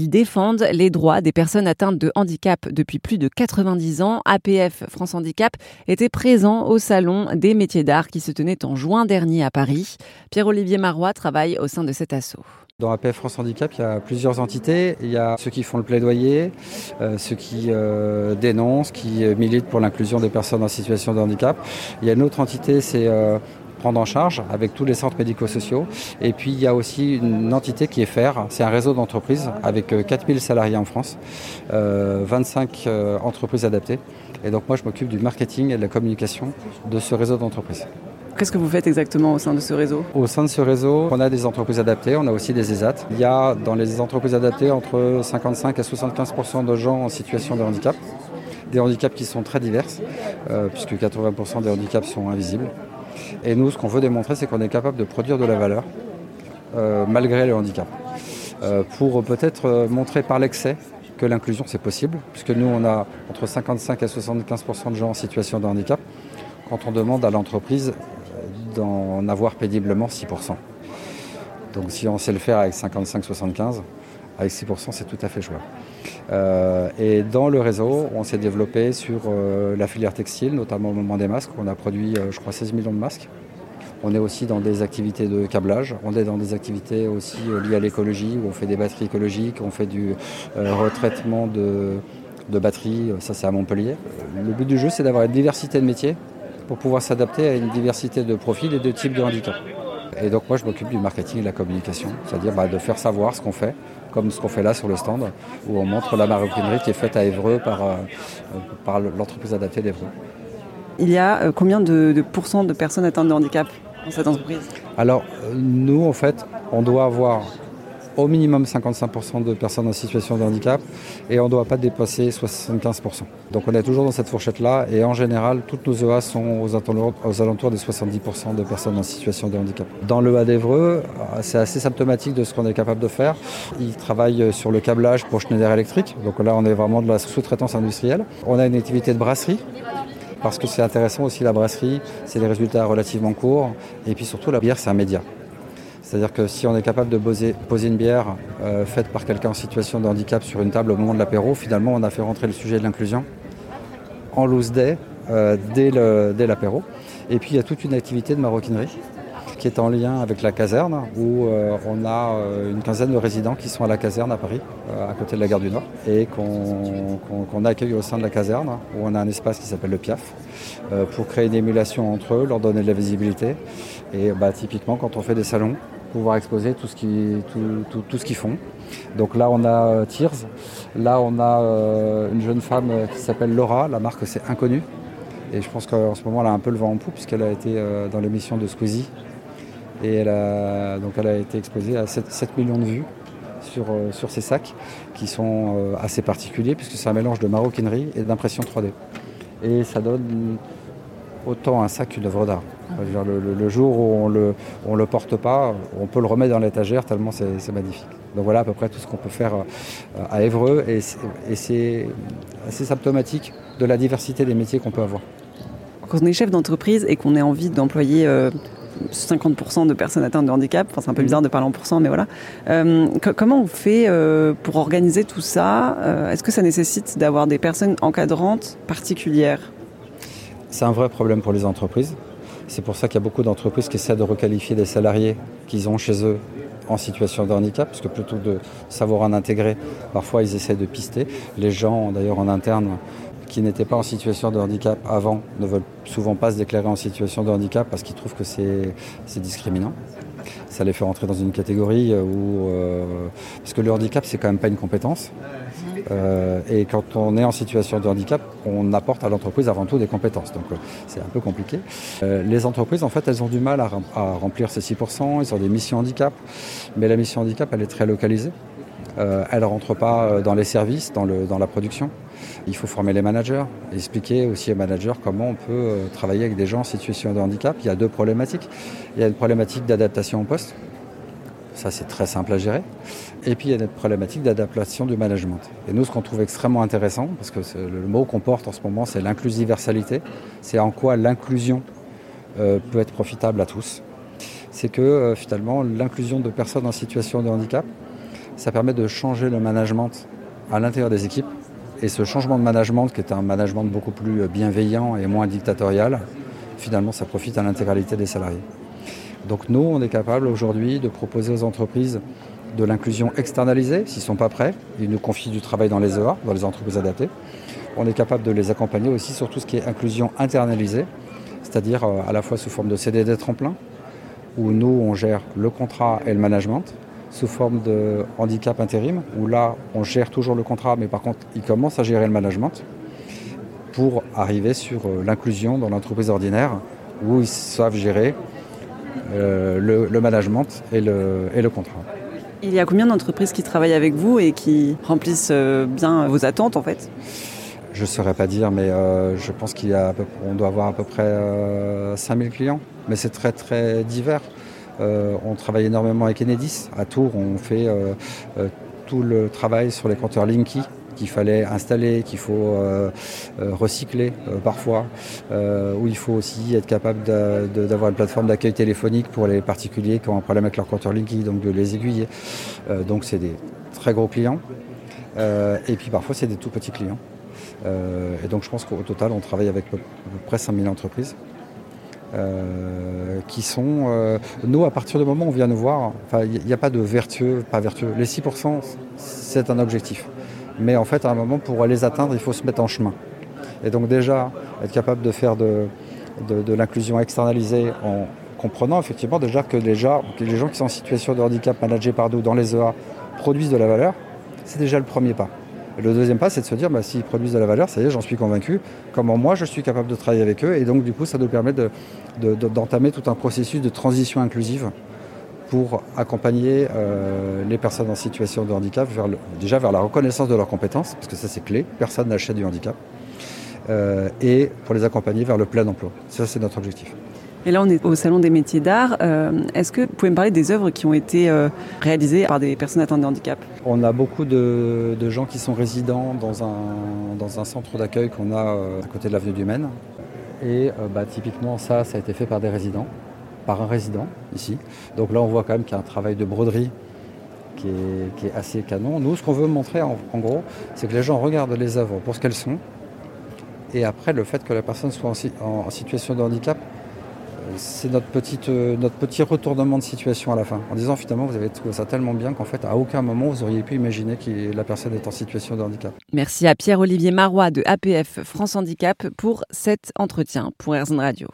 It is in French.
Ils défendent les droits des personnes atteintes de handicap depuis plus de 90 ans. APF France Handicap était présent au Salon des métiers d'art qui se tenait en juin dernier à Paris. Pierre-Olivier Marois travaille au sein de cet assaut. Dans APF France Handicap, il y a plusieurs entités. Il y a ceux qui font le plaidoyer, euh, ceux qui euh, dénoncent, qui euh, militent pour l'inclusion des personnes en situation de handicap. Il y a une autre entité, c'est prendre en charge avec tous les centres médico-sociaux. Et puis il y a aussi une entité qui est FAIR, c'est un réseau d'entreprises avec 4000 salariés en France, 25 entreprises adaptées. Et donc moi je m'occupe du marketing et de la communication de ce réseau d'entreprises. Qu'est-ce que vous faites exactement au sein de ce réseau? Au sein de ce réseau, on a des entreprises adaptées, on a aussi des ESAT. Il y a dans les entreprises adaptées entre 55 à 75 de gens en situation de handicap. Des handicaps qui sont très divers, euh, puisque 80 des handicaps sont invisibles. Et nous, ce qu'on veut démontrer, c'est qu'on est capable de produire de la valeur euh, malgré le handicap. Euh, pour peut-être montrer par l'excès que l'inclusion c'est possible, puisque nous on a entre 55 à 75% de gens en situation de handicap. Quand on demande à l'entreprise d'en avoir péniblement 6%. Donc si on sait le faire avec 55-75, avec 6%, c'est tout à fait jouable. Euh, et dans le réseau, on s'est développé sur euh, la filière textile, notamment au moment des masques. On a produit, euh, je crois, 16 millions de masques. On est aussi dans des activités de câblage, on est dans des activités aussi liées à l'écologie, où on fait des batteries écologiques, on fait du retraitement de, batteries, ça c'est à Montpellier. Le but du jeu, c'est d'avoir une diversité de métiers pour pouvoir s'adapter à une diversité de profils et de types de handicap. Et donc moi je m'occupe du marketing et de la communication, c'est-à-dire bah, de faire savoir ce qu'on fait, comme ce qu'on fait là sur le stand, où on montre la maroquinerie qui est faite à Évreux par, euh, par l'entreprise adaptée d'Évreux. Il y a euh, combien de, de pourcents de personnes atteintes de handicap dans cette entreprise? Alors nous en fait on doit avoir au minimum 55% de personnes en situation de handicap et on ne doit pas dépasser 75%. Donc on est toujours dans cette fourchette-là et en général, toutes nos EA sont aux alentours, des 70% de personnes en situation de handicap. Dans le A d'Evreux, c'est assez symptomatique de ce qu'on est capable de faire. Ils travaillent sur le câblage pour Schneider Electric, donc là on est vraiment de la sous-traitance industrielle. On a une activité de brasserie parce que c'est intéressant aussi la brasserie, c'est des résultats relativement courts et puis surtout la bière c'est un média. C'est-à-dire que si on est capable de poser, une bière euh, faite par quelqu'un en situation de handicap sur une table au moment de l'apéro, finalement on a fait rentrer le sujet de l'inclusion en loose day euh, dès l'apéro. Et puis il y a toute une activité de maroquinerie qui est en lien avec la caserne, où euh, on a une quinzaine de résidents qui sont à la caserne à Paris, à côté de la gare du Nord, et qu'on accueille au sein de la caserne, où on a un espace qui s'appelle le PIAF, pour créer une émulation entre eux, leur donner de la visibilité. Et bah, typiquement, quand on fait des salons, pouvoir exposer tout ce qu'ils tout, tout, font. Donc là, on a euh, Tears. Là, on a euh, une jeune femme euh, qui s'appelle Laura. La marque, c'est Inconnu. Et je pense qu'en ce moment, elle a un peu le vent en poupe puisqu'elle a été dans l'émission de Squeezie. Et elle a, donc elle a été exposée à 7, millions de vues sur, sur ces sacs qui sont assez particuliers puisque c'est un mélange de maroquinerie et d'impression 3D. Et ça donne autant un sac qu'une œuvre d'art. Le, jour où on le, on le porte pas, on peut le remettre dans l'étagère tellement c'est magnifique. Donc voilà à peu près tout ce qu'on peut faire euh, à Évreux et c'est assez symptomatique de la diversité des métiers qu'on peut avoir. Quand on est chef d'entreprise et qu'on ait envie d'employer 50% euh, de personnes atteintes de handicap, enfin, c'est un peu bizarre de parler en pourcent, mais voilà. Euh, comment on fait pour organiser tout ça Est-ce que ça nécessite d'avoir des personnes encadrantes particulières? C'est un vrai problème pour les entreprises. C'est pour ça qu'il y a beaucoup d'entreprises qui essaient de requalifier des salariés qu'ils ont chez eux en situation de handicap, parce que plutôt de savoir en intégrer, parfois ils essaient de pister. Les gens, d'ailleurs en interne, qui n'étaient pas en situation de handicap avant, ne veulent souvent pas se déclarer en situation de handicap parce qu'ils trouvent que c'est discriminant. Ça les fait rentrer dans une catégorie où... Euh, parce que le handicap, c'est quand même pas une compétence. Euh, et quand on est en situation de handicap, on apporte à l'entreprise avant tout des compétences. Donc euh, c'est un peu compliqué. Euh, les entreprises, en fait, elles ont du mal à, remplir ces 6%. Ils ont des missions handicap. Mais la mission handicap, elle est très localisée. elle ne rentre pas dans les services, dans, le, dans la production. Il faut former les managers, expliquer aussi aux managers comment on peut travailler avec des gens en situation de handicap. Il y a deux problématiques. Il y a une problématique d'adaptation au poste. Ça, c'est très simple à gérer. Et puis, il y a une problématique d'adaptation du management. Et nous, ce qu'on trouve extrêmement intéressant, parce que le mot qu'on porte en ce moment, c'est l'inclusiversalité. C'est en quoi l'inclusion euh, peut être profitable à tous. C'est que, euh, finalement, l'inclusion de personnes en situation de handicap, ça permet de changer le management à l'intérieur des équipes. Et ce changement de management, qui est un management beaucoup plus bienveillant et moins dictatorial, finalement, ça profite à l'intégralité des salariés. Donc nous, on est capable aujourd'hui de proposer aux entreprises de l'inclusion externalisée, s'ils ne sont pas prêts. Ils nous confient du travail dans les EA, dans les entreprises adaptées. On est capable de les accompagner aussi sur tout ce qui est inclusion internalisée, c'est-à-dire euh, à la fois sous forme de CDD tremplin, où nous, on gère le contrat et le management, sous forme de handicap intérim, où là, on gère toujours le contrat, mais par contre, ils commencent à gérer le management pour arriver sur euh, l'inclusion dans l'entreprise ordinaire, où ils savent gérer euh, le, management et le, et le contrat. Il y a combien d'entreprises qui travaillent avec vous et qui remplissent euh, bien vos attentes en fait? Je ne saurais pas dire, mais euh, je pense qu'il y a on doit avoir à peu près 5000 clients. Mais c'est très très divers. on travaille énormément avec Enedis. À Tours, on fait tout le travail sur les compteurs Linky qu'il fallait installer, qu'il faut euh, euh, recycler euh, parfois, où il faut aussi être capable d'avoir une plateforme d'accueil téléphonique pour les particuliers qui ont un problème avec leur compteur Linky, donc de les aiguiller. donc c'est des très gros clients. et puis parfois c'est des tout petits clients. et donc je pense qu'au total on travaille avec à peu près 5000 entreprises. qui sont, nous, à partir du moment où on vient nous voir, il n'y a, pas de vertueux, pas vertueux. Les 6%, c'est un objectif. Mais en fait, à un moment, pour les atteindre, il faut se mettre en chemin. Et donc déjà, être capable de faire de, l'inclusion externalisée en comprenant effectivement déjà que les gens, les gens qui sont en situation de handicap managés par nous dans les EA produisent de la valeur, c'est déjà le premier pas. Le deuxième pas, c'est de se dire, bah, s'ils produisent de la valeur, ça y est, j'en suis convaincu, comment moi je suis capable de travailler avec eux. Et donc du coup, ça nous permet d'entamer tout un processus de transition inclusive pour accompagner euh, les personnes en situation de handicap vers déjà vers la reconnaissance de leurs compétences, parce que ça c'est clé, personne n'achète du handicap, euh, et pour les accompagner vers le plein emploi. Ça c'est notre objectif. Et là, on est au Salon des métiers d'art. Euh, est-ce que vous pouvez me parler des œuvres qui ont été réalisées par des personnes atteintes de handicap? On a beaucoup de, gens qui sont résidents dans un, dans un centre d'accueil qu'on a à côté de l'avenue du Maine. Et bah, typiquement, ça, ça a été fait par des résidents par un résident ici. Donc là, on voit quand même qu'il y a un travail de broderie qui est, assez canon. Nous, ce qu'on veut montrer en, gros, c'est que les gens regardent les œuvres pour ce qu'elles sont. Et après, le fait que la personne soit en, situation de handicap, euh, c'est notre, petite, euh, notre petit retournement de situation à la fin. En disant finalement, vous avez trouvé ça tellement bien qu'en fait, à aucun moment, vous auriez pu imaginer que la personne est en situation de handicap. Merci à Pierre-Olivier Marois de APF France Handicap pour cet entretien pour Airzone Radio.